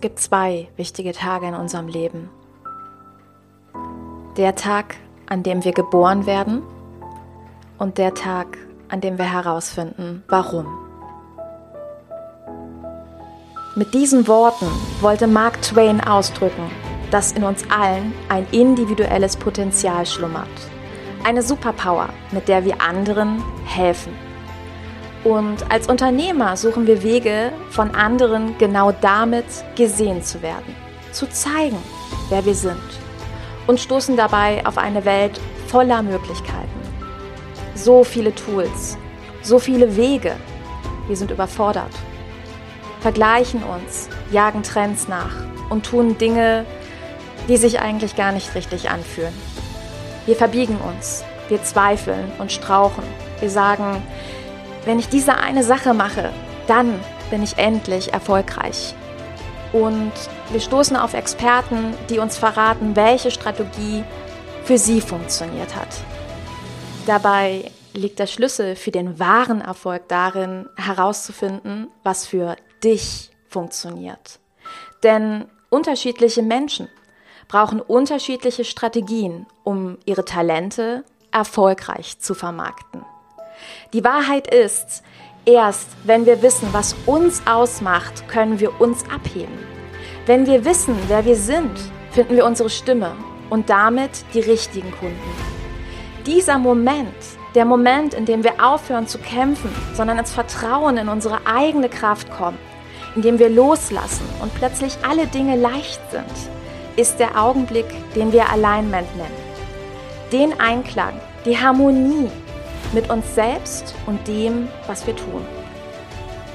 Es gibt zwei wichtige Tage in unserem Leben. Der Tag, an dem wir geboren werden und der Tag, an dem wir herausfinden, warum. Mit diesen Worten wollte Mark Twain ausdrücken, dass in uns allen ein individuelles Potenzial schlummert. Eine Superpower, mit der wir anderen helfen. Und als Unternehmer suchen wir Wege, von anderen genau damit gesehen zu werden, zu zeigen, wer wir sind und stoßen dabei auf eine Welt voller Möglichkeiten. So viele Tools, so viele Wege. Wir sind überfordert, vergleichen uns, jagen Trends nach und tun Dinge, die sich eigentlich gar nicht richtig anfühlen. Wir verbiegen uns, wir zweifeln und strauchen. Wir sagen, wenn ich diese eine Sache mache, dann bin ich endlich erfolgreich. Und wir stoßen auf Experten, die uns verraten, welche Strategie für sie funktioniert hat. Dabei liegt der Schlüssel für den wahren Erfolg darin, herauszufinden, was für dich funktioniert. Denn unterschiedliche Menschen brauchen unterschiedliche Strategien, um ihre Talente erfolgreich zu vermarkten. Die Wahrheit ist, erst wenn wir wissen, was uns ausmacht, können wir uns abheben. Wenn wir wissen, wer wir sind, finden wir unsere Stimme und damit die richtigen Kunden. Dieser Moment, der Moment, in dem wir aufhören zu kämpfen, sondern ins Vertrauen in unsere eigene Kraft kommen, in dem wir loslassen und plötzlich alle Dinge leicht sind, ist der Augenblick, den wir Alignment nennen. Den Einklang, die Harmonie mit uns selbst und dem, was wir tun.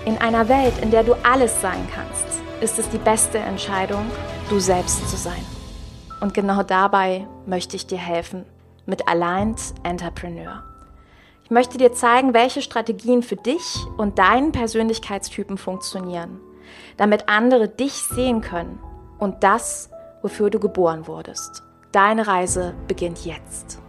In einer Welt, in der du alles sein kannst, ist es die beste Entscheidung, du selbst zu sein. Und genau dabei möchte ich dir helfen mit Aligned Entrepreneur. Ich möchte dir zeigen, welche Strategien für dich und deinen Persönlichkeitstypen funktionieren, damit andere dich sehen können und das, wofür du geboren wurdest. Deine Reise beginnt jetzt.